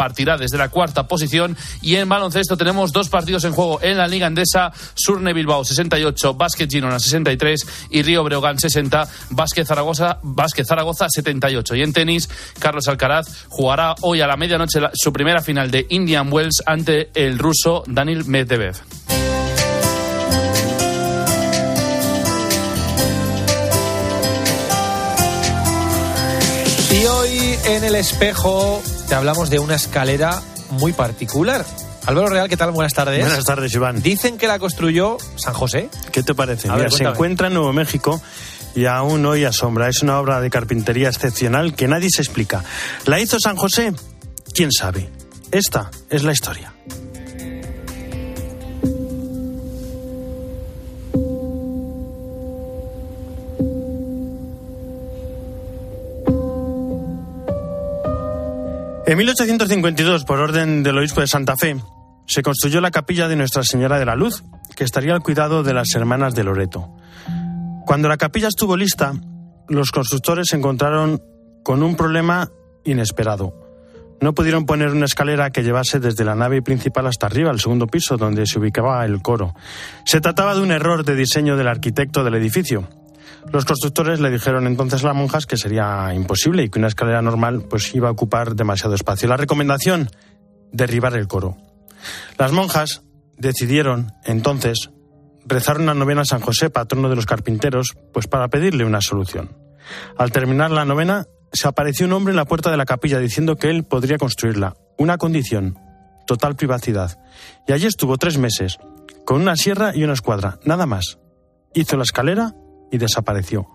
partirá desde la cuarta posición. Y en baloncesto tenemos dos partidos en juego en la Liga Andesa, Surne Bilbao 68, Básquet Girona 63 y Río Breogán 60, Básquet Zaragoza, Básquet Zaragoza 78. Y en tenis, Carlos Alcaraz jugará hoy a la medianoche su primera final de Indian Wells ante el ruso Daniel Medvedev. Y hoy en el espejo te hablamos de una escalera muy particular. Álvaro Real, ¿qué tal? Buenas tardes. Buenas tardes, Iván. Dicen que la construyó San José. ¿Qué te parece? Mira, se encuentra en Nuevo México y aún hoy asombra. Es una obra de carpintería excepcional que nadie se explica. ¿La hizo San José? ¿Quién sabe? Esta es la historia. En 1852, por orden del obispo de Santa Fe, se construyó la capilla de Nuestra Señora de la Luz, que estaría al cuidado de las hermanas de Loreto. Cuando la capilla estuvo lista, los constructores se encontraron con un problema inesperado. No pudieron poner una escalera que llevase desde la nave principal hasta arriba, al segundo piso, donde se ubicaba el coro. Se trataba de un error de diseño del arquitecto del edificio, los constructores le dijeron entonces a las monjas que sería imposible y que una escalera normal pues iba a ocupar demasiado espacio. La recomendación, derribar el coro. Las monjas decidieron entonces rezar una novena a San José, patrono de los carpinteros, pues para pedirle una solución. Al terminar la novena, se apareció un hombre en la puerta de la capilla diciendo que él podría construirla. Una condición, total privacidad. Y allí estuvo tres meses, con una sierra y una escuadra, nada más. Hizo la escalera y desapareció.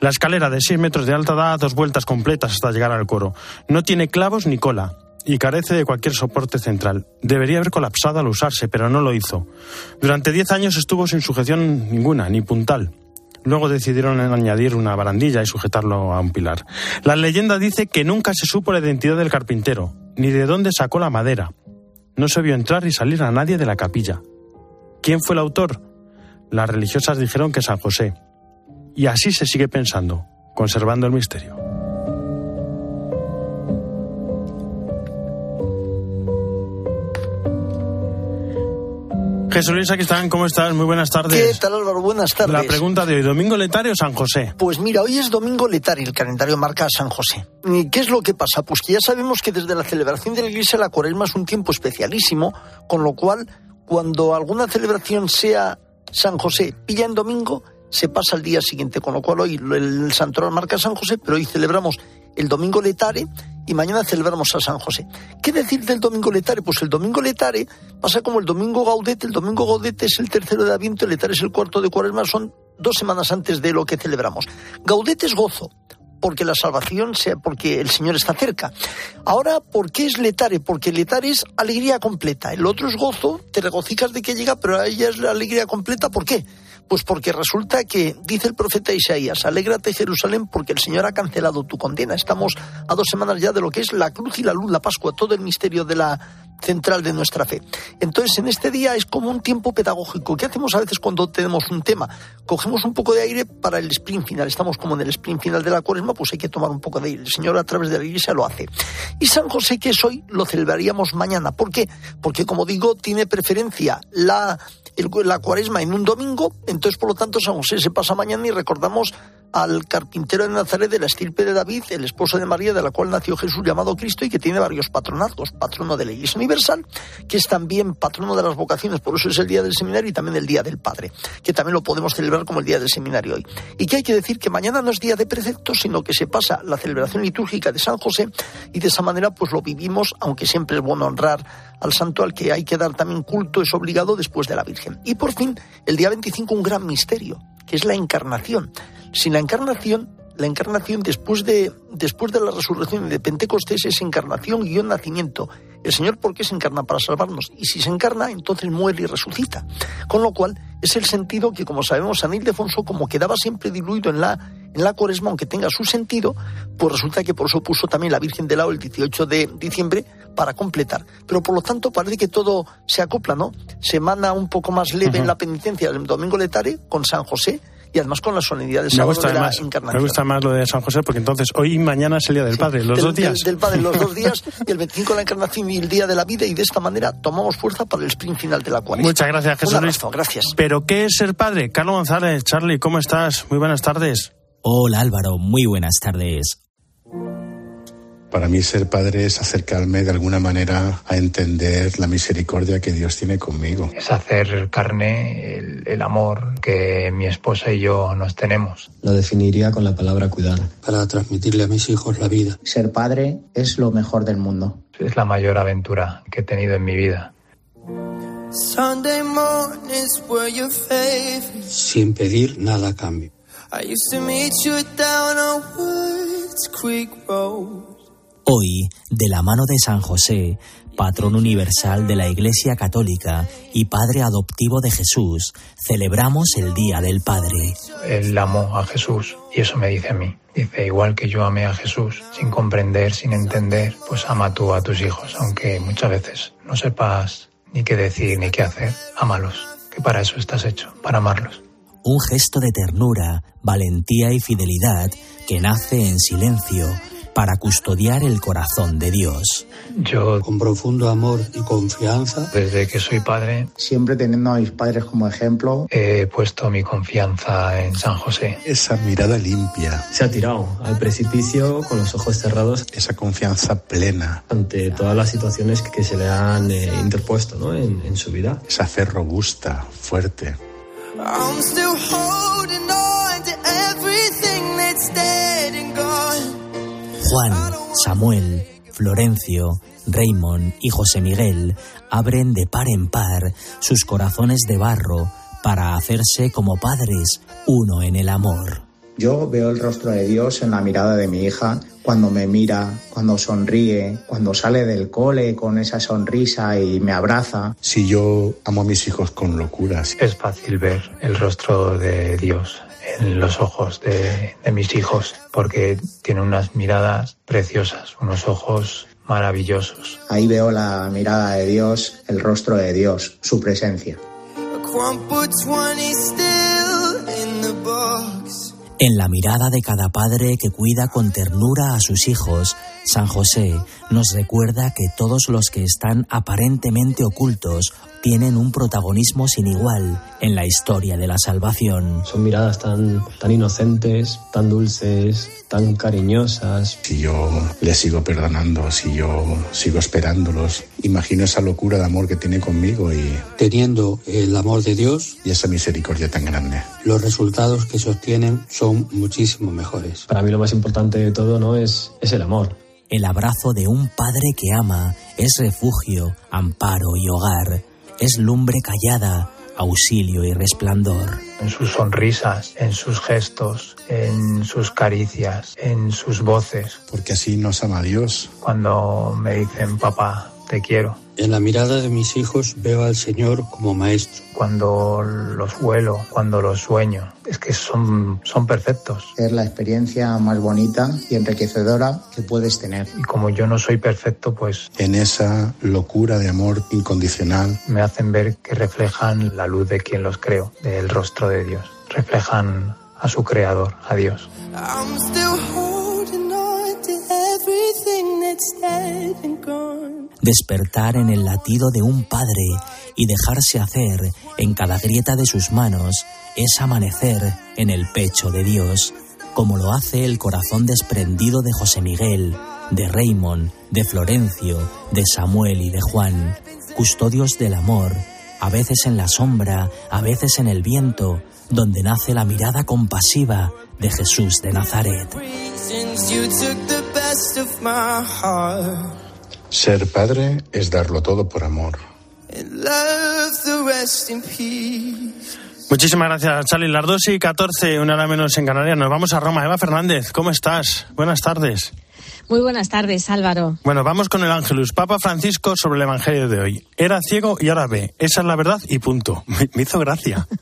La escalera de 6 metros de alta da dos vueltas completas hasta llegar al coro. No tiene clavos ni cola y carece de cualquier soporte central. Debería haber colapsado al usarse, pero no lo hizo. Durante 10 años estuvo sin sujeción ninguna, ni puntal. Luego decidieron añadir una barandilla y sujetarlo a un pilar. La leyenda dice que nunca se supo la identidad del carpintero, ni de dónde sacó la madera. No se vio entrar y salir a nadie de la capilla. ¿Quién fue el autor? Las religiosas dijeron que San José. Y así se sigue pensando, conservando el misterio. Jesús Luis, aquí están, ¿cómo estás? Muy buenas tardes. ¿Qué tal Álvaro? Buenas tardes. La pregunta de hoy, ¿domingo letario o San José? Pues mira, hoy es domingo letario, el calendario marca San José. ¿Y qué es lo que pasa? Pues que ya sabemos que desde la celebración de la iglesia la cuaresma es un tiempo especialísimo, con lo cual cuando alguna celebración sea San José pilla en domingo, se pasa al día siguiente, con lo cual hoy el santoral marca San José, pero hoy celebramos el domingo letare y mañana celebramos a San José. ¿Qué decir del domingo letare? Pues el domingo letare pasa como el domingo gaudete, el domingo gaudete es el tercero de Adviento, el letare es el cuarto de cuaresma, son dos semanas antes de lo que celebramos. Gaudete es gozo, porque la salvación sea porque el Señor está cerca. Ahora, ¿por qué es letare? Porque letare es alegría completa. El otro es gozo, te regocijas de que llega, pero ella es la alegría completa. ¿Por qué? Pues porque resulta que, dice el profeta Isaías, alégrate Jerusalén porque el Señor ha cancelado tu condena. Estamos a dos semanas ya de lo que es la cruz y la luz, la Pascua, todo el misterio de la central de nuestra fe. Entonces, en este día es como un tiempo pedagógico. ¿Qué hacemos a veces cuando tenemos un tema? Cogemos un poco de aire para el sprint final. Estamos como en el sprint final de la cuaresma, pues hay que tomar un poco de aire. El Señor a través de la iglesia lo hace. Y San José, que es hoy, lo celebraríamos mañana. ¿Por qué? Porque, como digo, tiene preferencia la la cuaresma en un domingo, entonces por lo tanto San José se pasa mañana y recordamos al carpintero de Nazaret de la estirpe de David, el esposo de María, de la cual nació Jesús llamado Cristo y que tiene varios patronatos, patrono de la Iglesia Universal, que es también patrono de las vocaciones, por eso es el día del seminario y también el día del Padre, que también lo podemos celebrar como el día del seminario hoy. Y que hay que decir que mañana no es día de preceptos, sino que se pasa la celebración litúrgica de San José y de esa manera pues lo vivimos, aunque siempre es bueno honrar al santo al que hay que dar también culto, es obligado después de la Virgen. Y por fin, el día 25 un gran misterio, que es la encarnación. Sin la encarnación, la encarnación después de, después de la resurrección de Pentecostés es encarnación guion nacimiento. El Señor, ¿por qué se encarna? Para salvarnos. Y si se encarna, entonces muere y resucita. Con lo cual, es el sentido que, como sabemos, San Ildefonso, como quedaba siempre diluido en la, en la cuaresma, aunque tenga su sentido, pues resulta que por eso puso también la Virgen del Lao el 18 de diciembre para completar. Pero por lo tanto, parece que todo se acopla, ¿no? Semana un poco más leve en la penitencia del domingo letare con San José y además con la solemnidad del Me sábado gusta, de la más, encarnación. me gusta más lo de San José porque entonces hoy y mañana es el día del Padre, los Del- dos días. Del, del Padre, los dos días, y el 25 la encarnación y el día de la vida, y de esta manera tomamos fuerza para el sprint final de la cuaresma. Muchas gracias, Jesús Un abrazo, gracias. ¿Pero qué es ser padre? Carlos González, Charlie, ¿cómo estás? Muy buenas tardes. Hola Álvaro, muy buenas tardes. Para mí ser padre es acercarme de alguna manera a entender la misericordia que Dios tiene conmigo. es hacer carne el, el amor que mi esposa y yo nos tenemos. Lo definiría con la palabra cuidar. para transmitirle a mis hijos la vida. Ser padre es lo mejor del mundo. Es la mayor aventura que he tenido en mi vida. Sunday mornings were your favorite. Sin pedir nada a cambio. I used to meet you down Creek Road. Hoy, de la mano de San José, patrón universal de la Iglesia Católica y padre adoptivo de Jesús, celebramos el Día del Padre. Él amó a Jesús y eso me dice a mí. Dice, igual que yo amé a Jesús, sin comprender, sin entender, pues ama tú a tus hijos, aunque muchas veces no sepas ni qué decir ni qué hacer, ámalos, que para eso estás hecho, para amarlos. Un gesto de ternura, valentía y fidelidad que nace en silencio para custodiar el corazón de Dios. Yo, Con profundo amor y confianza, desde que soy padre, Siempre teniendo a mis padres como ejemplo, he puesto mi confianza en San José. Esa mirada limpia, Se ha tirado al precipicio con los ojos cerrados esa confianza plena, ante todas las situaciones que se le han eh, interpuesto ¿no? en, en su vida. esa fe robusta, fuerte. I'm still holding on Juan, Samuel, Florencio, Raymond y José Miguel abren de par en par sus corazones de barro para hacerse como padres, uno en el amor. Yo veo el rostro de Dios en la mirada de mi hija, cuando me mira, cuando sonríe, cuando sale del cole con esa sonrisa y me abraza. Si yo amo a mis hijos con locuras, Es fácil ver el rostro de Dios en los ojos de, de mis hijos, porque tiene unas miradas preciosas, unos ojos maravillosos. Ahí veo la mirada de Dios, el rostro de Dios, su presencia. En la mirada de cada padre que cuida con ternura a sus hijos, San José nos recuerda que todos los que están aparentemente ocultos tienen un protagonismo sin igual en la historia de la salvación. Son miradas tan, tan inocentes, tan dulces, tan cariñosas. si yo les sigo perdonando, si yo sigo esperándolos, imagino esa locura de amor que tiene conmigo y, Teniendo el amor de Dios, y esa misericordia tan grande. los resultados que se obtienen son muchísimo mejores. Para mí lo más importante de todo ¿no? es, es el amor. El abrazo de un padre que ama es refugio, amparo y hogar, es lumbre callada, auxilio y resplandor. En sus sonrisas, en sus gestos, en sus caricias, en sus voces. Porque así nos ama Dios. Cuando me dicen, papá, te quiero. En la mirada de mis hijos veo al Señor como maestro. Cuando los huelo, cuando los sueño. Es que son, son perfectos. Es la experiencia más bonita y enriquecedora que puedes tener. Y como yo no soy perfecto, pues En esa locura de amor incondicional, me hacen ver que reflejan la luz de quien los creo, del rostro de Dios. Reflejan a su creador, a Dios. I'm still holding on to everything that's dead and gone. Despertar en el latido de un padre y dejarse hacer en cada grieta de sus manos es amanecer en el pecho de Dios, como lo hace el corazón desprendido de José Miguel, de Raymond, de Florencio, de Samuel y de Juan, custodios del amor, a veces en la sombra, a veces en el viento, donde nace la mirada compasiva de Jesús de Nazaret. Ser padre es darlo todo por amor. Muchísimas gracias, Charlie. Las 2 y 14, una hora menos en Canarias. Nos vamos a Roma. Eva Fernández, ¿cómo estás? Buenas tardes. Muy buenas tardes, Álvaro. Bueno, vamos con el Ángelus. Papa Francisco sobre el Evangelio de hoy. Era ciego y ahora ve. Esa es la verdad y punto. Me, hizo gracia.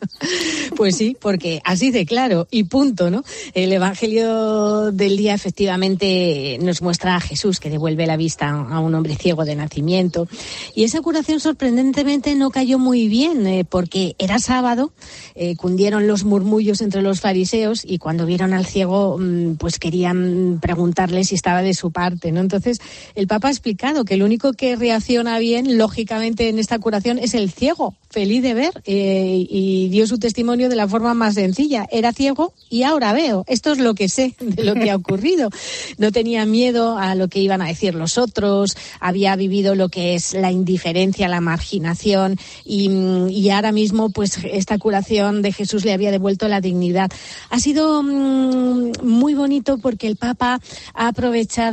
Pues sí, porque así de claro y punto, ¿no? El Evangelio del día efectivamente nos muestra a Jesús que devuelve la vista a un hombre ciego de nacimiento. Y esa curación sorprendentemente no cayó muy bien, eh, porque era sábado, eh, cundieron los murmullos entre los fariseos y cuando vieron al ciego, mm, pues querían preguntarle si estaba de su parte, ¿no? Entonces, el Papa ha explicado que el único que reacciona bien, lógicamente, en esta curación es el ciego, feliz de ver, eh, y dio su testimonio de la forma más sencilla. Era ciego y ahora veo. Esto es lo que sé de lo que ha ocurrido. No tenía miedo a lo que iban a decir los otros, había vivido lo que es la indiferencia, la marginación y, y ahora mismo pues esta curación de Jesús le había devuelto la dignidad. Ha sido mm, muy bonito porque el Papa ha aprovechado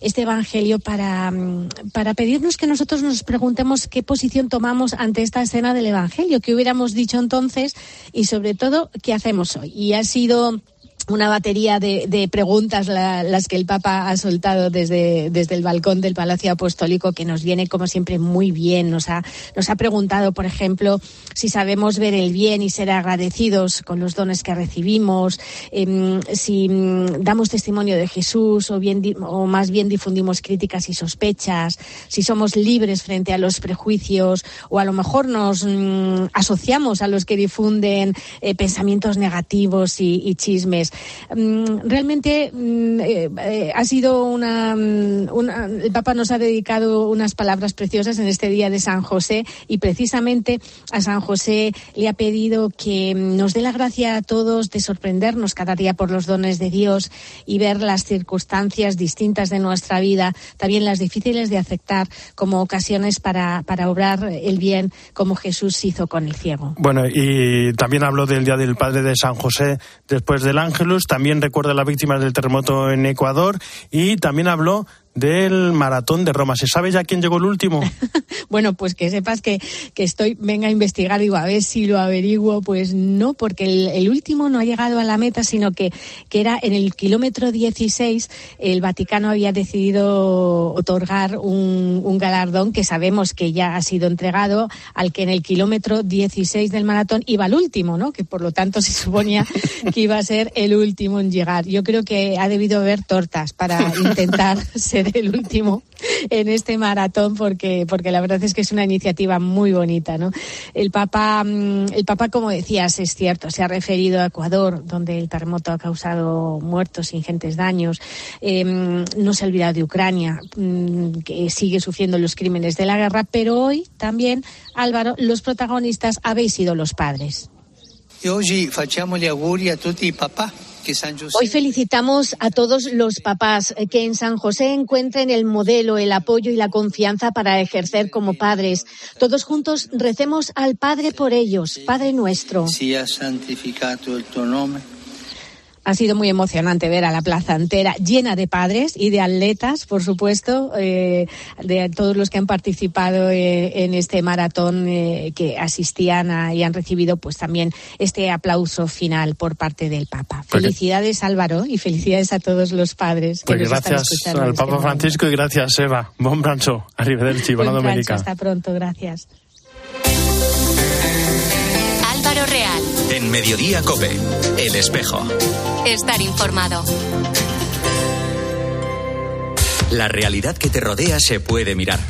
este Evangelio para, mm, para pedirnos que nosotros nos preguntemos qué posición tomamos ante esta escena del Evangelio, qué hubiéramos dicho entonces y sobre todo qué hacemos hoy. Y ha sido una batería de, preguntas la- las que el Papa ha soltado desde, desde el balcón del Palacio Apostólico, que nos viene, como siempre, muy bien. Nos ha, nos ha preguntado, por ejemplo, si sabemos ver el bien y ser agradecidos con los dones que recibimos, em, si mm, damos testimonio de Jesús o, bien, o más bien difundimos críticas y sospechas, si somos libres frente a los prejuicios o a lo mejor nos mm, asociamos a los que difunden eh, pensamientos negativos y chismes. Mm, realmente mm, eh, eh, ha sido una, mm, una- El Papa nos ha dedicado unas palabras preciosas en este día de San José y precisamente a San José le ha pedido que nos dé la gracia a todos de sorprendernos cada día por los dones de Dios y ver las circunstancias distintas de nuestra vida, también las difíciles de aceptar, como ocasiones para, para obrar el bien como Jesús hizo con el ciego. Bueno, y también habló del Día del Padre de San José después del También recuerda a las víctimas del terremoto en Ecuador y también habló del maratón de Roma. ¿Se sabe ya quién llegó el último? Bueno, pues que sepas que, que estoy, venga a investigar, digo, a ver si lo averiguo. Pues no, porque el, el último no ha llegado a la meta, sino que, que era en el kilómetro 16, el Vaticano había decidido otorgar un, un galardón que sabemos que ya ha sido entregado al que en el kilómetro 16 del maratón iba el último, ¿no? Que por lo tanto se suponía que iba a ser el último en llegar. Yo creo que ha debido haber tortas para intentar ser el último en este maratón porque, porque la verdad es que es una iniciativa muy bonita, ¿no? El Papa, mm, el Papa, como decías, es cierto, se ha referido a Ecuador, donde el terremoto ha causado muertos, ingentes daños. Eh, no se ha olvidado de Ucrania, mm, que sigue sufriendo los crímenes de la guerra, pero hoy también, Álvaro, los protagonistas habéis sido los padres. E oggi facciamo gli auguri a tutti i papà Hoy felicitamos a todos los papás eh, que en San José encuentren el modelo, el apoyo y la confianza para ejercer como padres. Todos juntos recemos al Padre por ellos, Padre nuestro. sia santificato il tuo nome. Ha sido muy emocionante ver a la plaza entera llena de padres y de atletas, por supuesto, eh, de todos los que han participado eh, en este maratón eh, que asistían a- y han recibido pues también este aplauso final por parte del Papa. Felicidades Álvaro y felicidades a todos los padres. que Pues nos gracias al este Papa. Francisco y gracias, Eva. Bon brancho. Arrivederci, buona domenica. hasta pronto, gracias. Álvaro Real. En Mediodía Cope, El Espejo. Estar informado. La realidad que te rodea se puede mirar.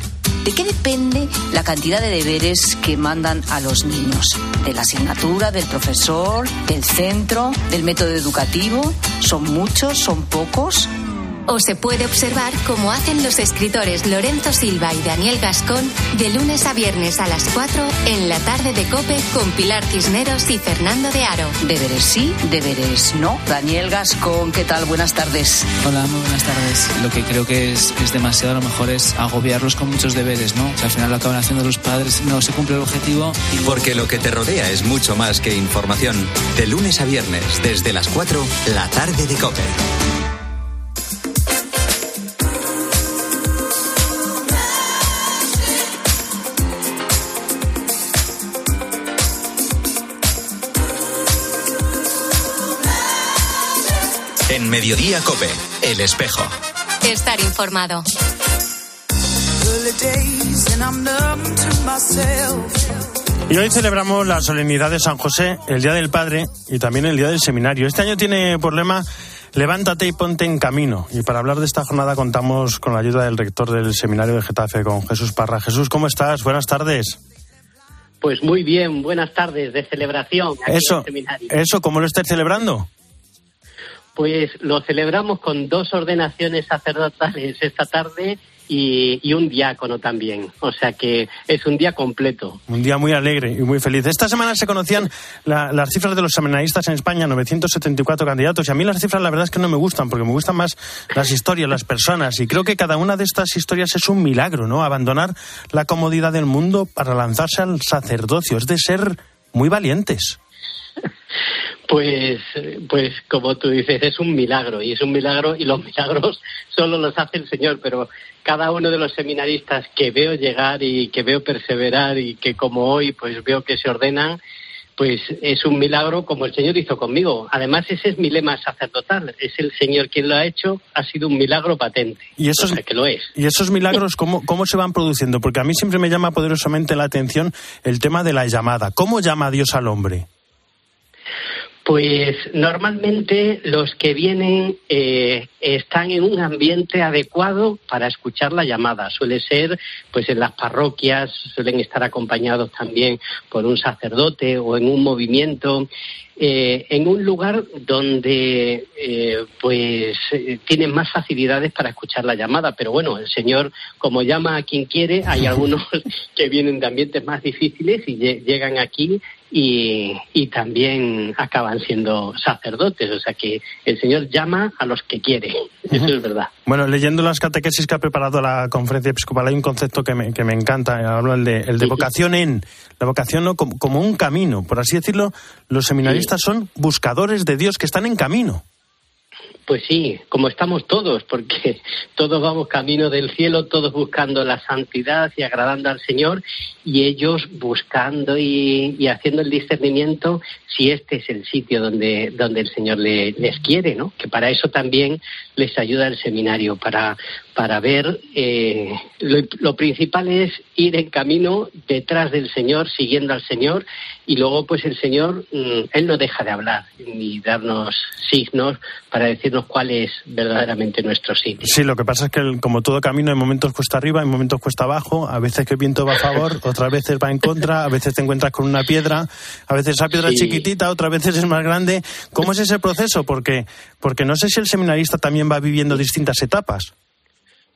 ¿De qué depende la cantidad de deberes que mandan a los niños? ¿De la asignatura, del profesor, del centro, del método educativo? ¿Son muchos? ¿Son pocos? O se puede observar como hacen los escritores Lorenzo Silva y Daniel Gascón de lunes a viernes a las 4 en la tarde de Cope con Pilar Cisneros y Fernando de Aro. Deberes sí, deberes no. Daniel Gascón, ¿qué tal? Buenas tardes. Hola, muy buenas tardes. Lo que creo que es, es demasiado a lo mejor es agobiarlos con muchos deberes, ¿no? O sea, al final lo acaban haciendo los padres, no se cumple el objetivo. Y Porque lo que te rodea es mucho más que información. De lunes a viernes, desde las 4, la tarde de Cope. En Mediodía Cope, El Espejo. estar informado. Y hoy celebramos la solemnidad de San José, el Día del Padre y también el Día del Seminario. Este año tiene por lema Levántate y ponte en camino. Y para hablar de esta jornada contamos con la ayuda del rector del Seminario de Getafe, con Jesús Parra. Jesús, ¿cómo estás? Buenas tardes. Pues muy bien, buenas tardes de celebración. aquí en Eso, el seminario. eso, ¿cómo lo estáis celebrando? Pues lo celebramos con dos ordenaciones sacerdotales esta tarde y, un diácono también. O sea que es un día completo. Un día muy alegre y muy feliz. Esta semana se conocían la- las cifras de los seminaristas en España, 974 candidatos. Y a mí las cifras la verdad es que no me gustan, porque me gustan más las historias, las personas. Y creo que cada una de estas historias es un milagro, ¿no? Abandonar la comodidad del mundo para lanzarse al sacerdocio. Es de ser muy valientes. Pues, pues como tú dices, es un milagro y es un milagro y los milagros solo los hace el Señor, pero cada uno de los seminaristas que veo llegar y que veo perseverar y que como hoy pues veo que se ordenan, pues es un milagro como el Señor hizo conmigo. Además ese es mi lema sacerdotal, es el Señor quien lo ha hecho, ha sido un milagro patente. Y esos, que lo es. y esos milagros, ¿cómo, ¿cómo se van produciendo? Porque a mí siempre me llama poderosamente la atención el tema de la llamada. ¿Cómo llama Dios al hombre? Pues normalmente los que vienen eh, están en un ambiente adecuado para escuchar la llamada. Suele ser, pues en las parroquias suelen estar acompañados también por un sacerdote o en un movimiento, eh, en un lugar donde eh, pues eh, tienen más facilidades para escuchar la llamada. Pero bueno, el Señor como llama a quien quiere, hay algunos que vienen de ambientes más difíciles y lle- llegan aquí y, y también acaban siendo sacerdotes. O sea que el Señor llama a los que quiere. Eso es verdad. Bueno, leyendo las catequesis que ha preparado la conferencia episcopal hay un concepto que me, que me encanta. Hablo el de, el de vocación en. La vocación no como, como un camino. Por así decirlo, los seminaristas son buscadores de Dios que están en camino. Pues sí, como estamos todos, porque todos vamos camino del cielo, todos buscando la santidad y agradando al Señor, y ellos buscando y, haciendo el discernimiento si este es el sitio donde, donde el Señor le- les quiere, ¿no? Que para eso también les ayuda el seminario, para, para ver, eh, lo, lo principal es ir en camino detrás del Señor, siguiendo al Señor, y luego pues el Señor, mm, Él no deja de hablar ni darnos signos para decirnos cuál es verdaderamente nuestro sitio. Sí, lo que pasa es que el- como todo camino, en momentos cuesta arriba, en momentos cuesta abajo, a veces que el viento va a favor, otras veces va en contra, a veces te encuentras con una piedra, a veces esa piedra es chiquitita, otras veces es más grande. ¿Cómo es ese proceso? Porque, porque no sé si el seminarista también va viviendo distintas etapas.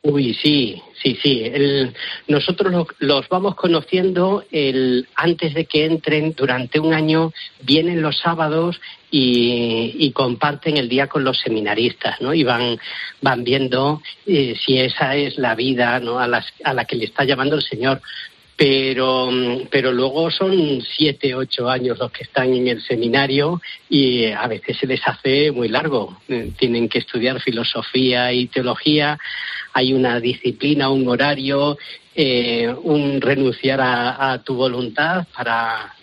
Uy, sí, sí, sí. El- nosotros lo- los vamos conociendo el, antes de que entren durante un año, vienen los sábados y, y comparten el día con los seminaristas, ¿no? Y van, van viendo eh, si esa es la vida ¿no? a, las- a la que le está llamando el Señor. Pero, pero luego son siete, ocho años los que están en el seminario y a veces se les hace muy largo. Eh, Tienen que estudiar filosofía y teología, hay una disciplina, un horario, eh, un renunciar a, tu voluntad para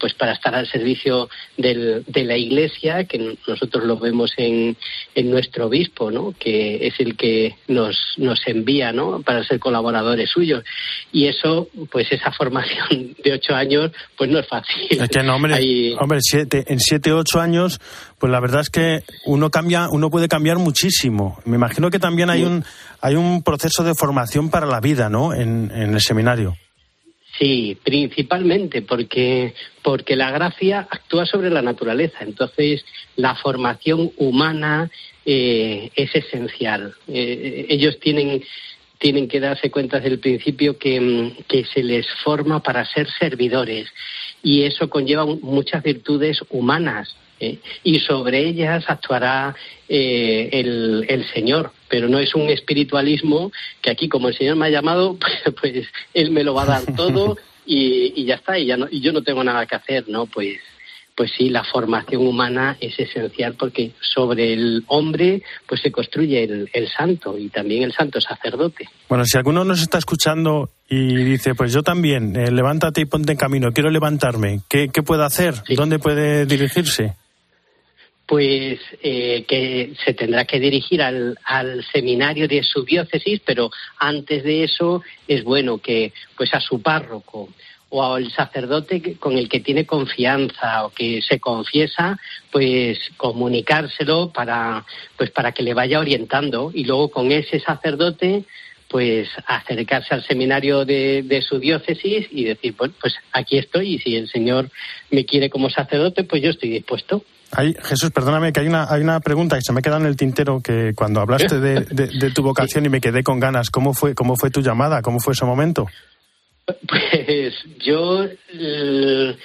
pues para estar al servicio del- de la Iglesia, que nosotros lo vemos en, en nuestro obispo, ¿no? que es el que nos, nos envía ¿no? para ser colaboradores suyos. Y eso, pues esa formación de ocho años, pues no es fácil. Es que no, hombre, hombre siete, en siete, ocho años, pues la verdad es que uno cambia, uno puede cambiar muchísimo. Me imagino que también hay un, hay un proceso de formación para la vida, ¿no? En, en el seminario. Sí, principalmente porque, porque la gracia actúa sobre la naturaleza. Entonces, la formación humana eh, es esencial. Eh, ellos tienen, tienen que darse cuenta desde el principio que, mm, que se les forma para ser servidores y eso conlleva muchas virtudes humanas. ¿eh? y sobre ellas actuará eh, el, el Señor, pero no es un espiritualismo que aquí, como el Señor me ha llamado, pues, Él me lo va a dar todo y, y ya está, y, ya no, y yo no tengo nada que hacer, ¿no? Pues, pues sí, la formación humana es esencial porque sobre el hombre pues se construye el, el santo y también el santo sacerdote. Bueno, si alguno nos está escuchando y dice, pues yo también, eh, levántate y ponte en camino, quiero levantarme, ¿qué, qué puede hacer? ¿Dónde puede dirigirse? Pues eh, que se tendrá que dirigir al, al seminario de su diócesis, pero antes de eso es bueno que pues a su párroco o al sacerdote con el que tiene confianza o que se confiesa, pues comunicárselo para pues para que le vaya orientando. Y luego con ese sacerdote pues acercarse al seminario de, de su diócesis y decir, bueno, pues aquí estoy y si el Señor me quiere como sacerdote, pues yo estoy dispuesto. Hay- Jesús, perdóname que hay una, hay una pregunta que se me ha quedado en el tintero que cuando hablaste de, de- de tu vocación y me quedé con ganas. ¿Cómo fue, ¿Cómo fue tu llamada? ¿Cómo fue ese momento? Pues yo el,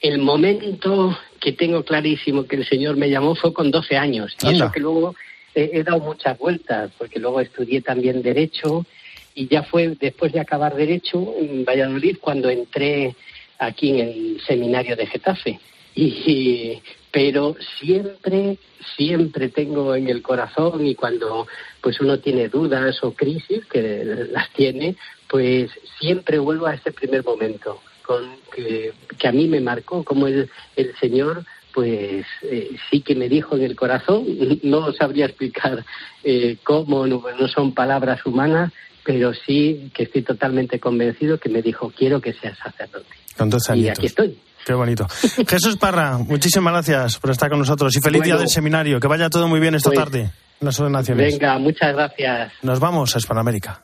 el momento que tengo clarísimo que el Señor me llamó fue con 12 años. Y eso que luego he, dado muchas vueltas, porque luego estudié también Derecho y ya fue después de acabar Derecho en Valladolid cuando entré aquí en el seminario de Getafe. Y, pero siempre, siempre tengo en el corazón y cuando pues uno tiene dudas o crisis, que las tiene, pues siempre vuelvo a ese primer momento con que, a mí me marcó como el Señor pues eh, sí que me dijo en el corazón, no sabría explicar eh, cómo, no, no son palabras humanas, pero sí que estoy totalmente convencido que me dijo, quiero que seas sacerdote. Con 12 Y añitos. aquí estoy. Qué bonito. Jesús Parra, muchísimas gracias por estar con nosotros y feliz día del seminario. Que vaya todo muy bien esta Pues, tarde en las ordenaciones. Venga, muchas gracias. Nos vamos a Hispanoamérica.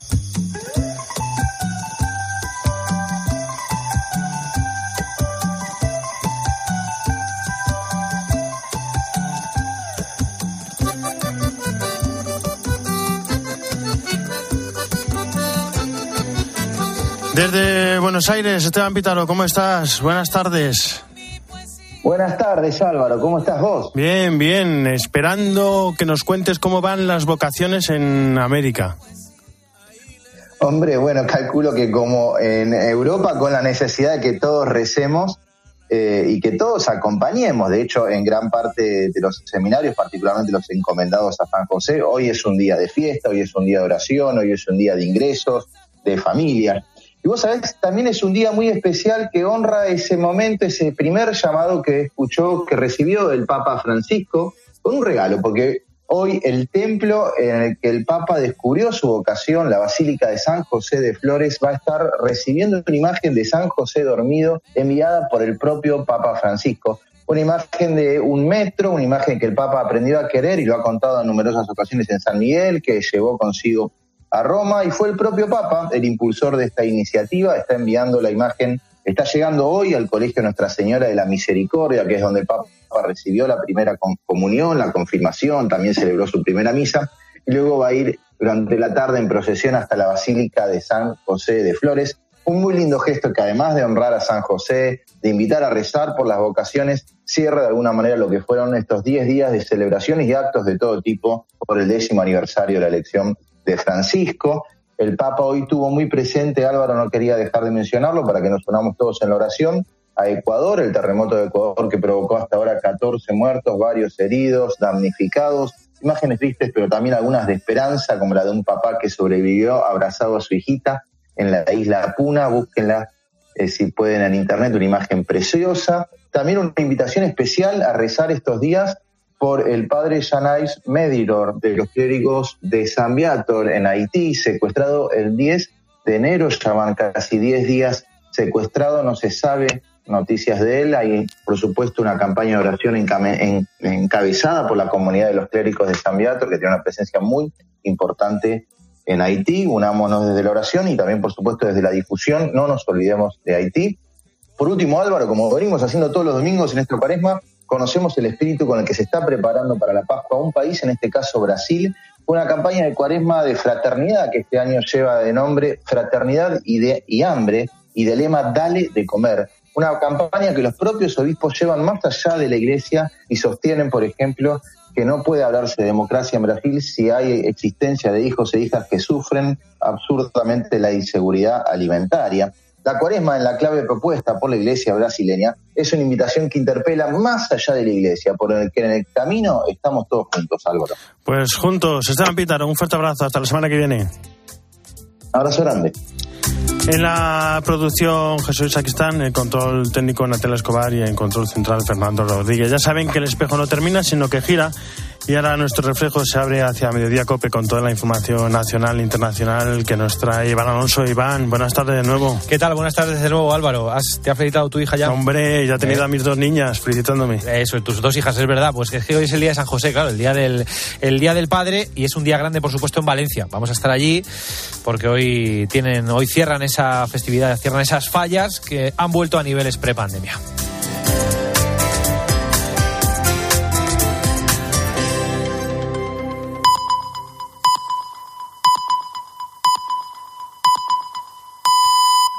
Desde Buenos Aires, Esteban Pítaro, ¿cómo estás? Buenas tardes. Buenas tardes, Álvaro. ¿Cómo estás vos? Bien, bien. Esperando que nos cuentes cómo van las vocaciones en América. Hombre, bueno, calculo que como en Europa, con la necesidad de que todos recemos eh, y que todos acompañemos, de hecho, en gran parte de los seminarios, particularmente los encomendados a San José, hoy es un día de fiesta, hoy es un día de oración, hoy es un día de ingresos, de familia. Y vos sabés, también es un día muy especial que honra ese momento, ese primer llamado que escuchó, que recibió el Papa Francisco, con un regalo, porque hoy el templo en el que el Papa descubrió su vocación, la Basílica de San José de Flores, va a estar recibiendo una imagen de San José dormido enviada por el propio Papa Francisco. Una imagen de un metro, una imagen que el Papa aprendió a querer y lo ha contado en numerosas ocasiones en San Miguel, que llevó consigo a Roma y fue el propio Papa el impulsor de esta iniciativa, está enviando la imagen, está llegando hoy al Colegio Nuestra Señora de la Misericordia, que es donde el Papa recibió la primera comunión, la confirmación, también celebró su primera misa, y luego va a ir durante la tarde en procesión hasta la Basílica de San José de Flores. Un muy lindo gesto que además de honrar a San José, de invitar a rezar por las vocaciones, cierra de alguna manera lo que fueron estos 10 días de celebraciones y actos de todo tipo por el décimo aniversario de la elección de Francisco. El Papa hoy tuvo muy presente, Álvaro no quería dejar de mencionarlo para que nos unamos todos en la oración, a Ecuador, el terremoto de Ecuador que provocó hasta ahora 14 muertos, varios heridos, damnificados, imágenes tristes, pero también algunas de esperanza, como la de un papá que sobrevivió abrazado a su hijita en la isla Puna, búsquenla eh, si pueden en internet, una imagen preciosa. También una invitación especial a rezar estos días por el padre Janais Mediror de los clérigos de San Viator en Haití, secuestrado el 10 de enero, ya van casi 10 días secuestrado, no se sabe noticias de él. Hay, por supuesto, una campaña de oración encabezada por la comunidad de los clérigos de San Viator, que tiene una presencia muy importante en Haití. Unámonos desde la oración y también, por supuesto, desde la difusión. No nos olvidemos de Haití. Por último, Álvaro, como venimos haciendo todos los domingos en esta cuaresma, conocemos el espíritu con el que se está preparando para la Pascua un país, en este caso Brasil, una campaña de cuaresma de fraternidad que este año lleva de nombre Fraternidad y, y Hambre y de lema Dale de Comer. Una campaña que los propios obispos llevan más allá de la iglesia y sostienen, por ejemplo, que no puede hablarse de democracia en Brasil si hay existencia de hijos e hijas que sufren absurdamente la inseguridad alimentaria. La cuaresma en la clave propuesta por la iglesia brasileña es una invitación que interpela más allá de la iglesia, por el que en el camino estamos todos juntos, Álvaro. Pues juntos, Esteban Pítaro, un fuerte abrazo. Hasta la semana que viene. Abrazo grande. En la producción Jesús Saquistán, en control técnico Natalia Escobar y en control central Fernando Rodríguez. Ya saben que el espejo no termina, sino que gira. Y ahora nuestro reflejo se abre hacia Mediodía Cope con toda la información nacional e internacional que nos trae Iván Alonso. Iván, buenas tardes de nuevo. ¿Qué tal? Buenas tardes de nuevo, Álvaro. ¿Has, ¿Te ha felicitado tu hija ya? Hombre, ya he tenido Eh. a mis dos niñas felicitándome. Eso, tus dos hijas, es verdad. Pues es que hoy es el día de San José, claro, el día del, el día del padre y es un día grande, por supuesto, en Valencia. Vamos a estar allí porque hoy tienen, hoy cierran esa festividad, cierran esas fallas que han vuelto a niveles prepandemia.